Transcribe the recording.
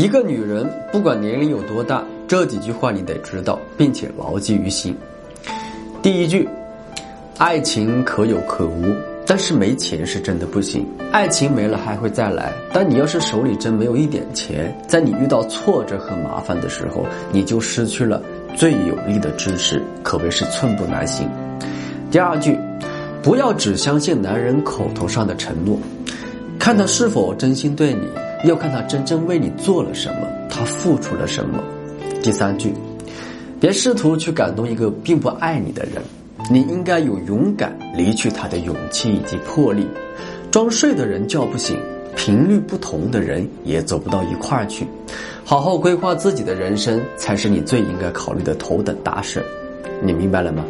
一个女人不管年龄有多大，这几句话你得知道，并且牢记于心。第一句，爱情可有可无，但是没钱是真的不行。爱情没了还会再来，但你要是手里真没有一点钱，在你遇到挫折和麻烦的时候，你就失去了最有力的支持，可谓是寸步难行。第二句，不要只相信男人口头上的承诺，看他是否真心对你，要看他真正为你做了什么，他付出了什么。第三句，别试图去感动一个并不爱你的人，你应该有勇敢离去他的勇气以及魄力。装睡的人叫不醒，频率不同的人也走不到一块儿去。好好规划自己的人生，才是你最应该考虑的头等大事。你明白了吗？